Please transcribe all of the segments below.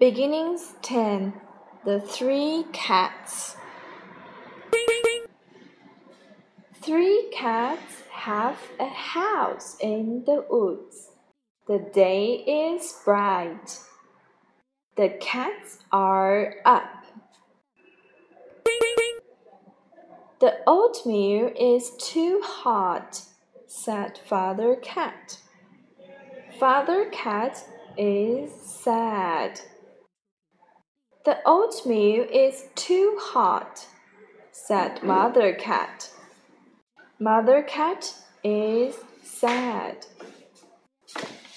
Beginnings 10 The Three Cats. Three cats have a house in the woods. The day is bright. The cats are up. The oatmeal is too hot, said Father Cat. Father Cat is sad. The oatmeal is too hot, said Mother Cat. Mother Cat is sad.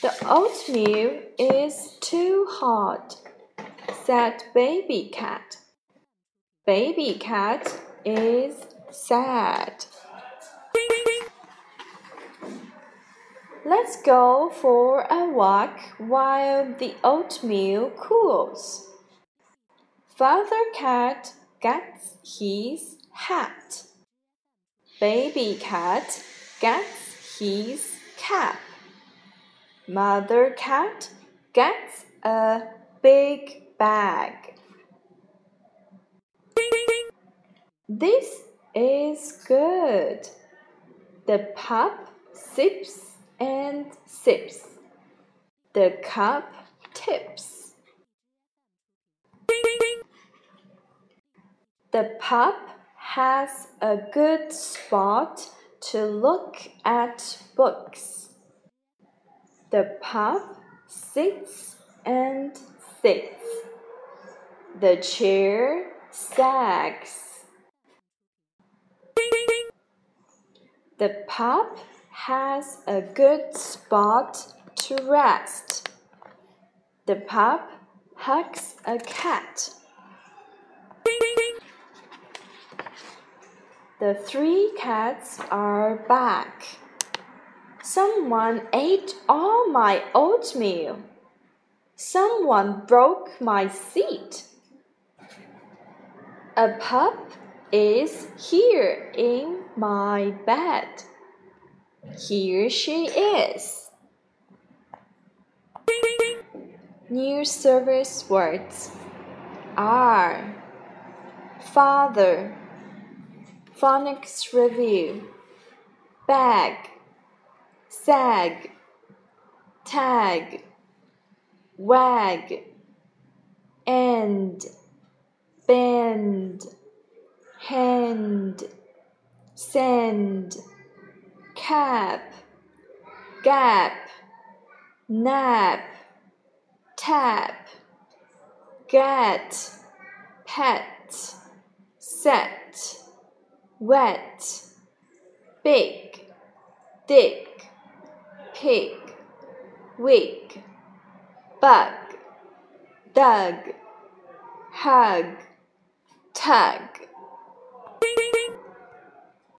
The oatmeal is too hot, said Baby Cat. Baby Cat is sad. Let's go for a walk while the oatmeal cools. Father Cat gets his hat. Baby Cat gets his cap. Mother Cat gets a big bag. This is good. The pup sips and sips. The cup tips. The pup has a good spot to look at books. The pup sits and sits. The chair sags. The pup has a good spot to rest. The pup hugs a cat. The three cats are back. Someone ate all my oatmeal. Someone broke my seat. A pup is here in my bed. Here she is. New service words are father Phonics Review. Bag. Sag. Tag. Wag. End. Bend. Hand. Send. Cap. Gap. Nap. Tap. Get. Pet. Set wet, big, dick, pig, wig, bug, dug, hug, tug.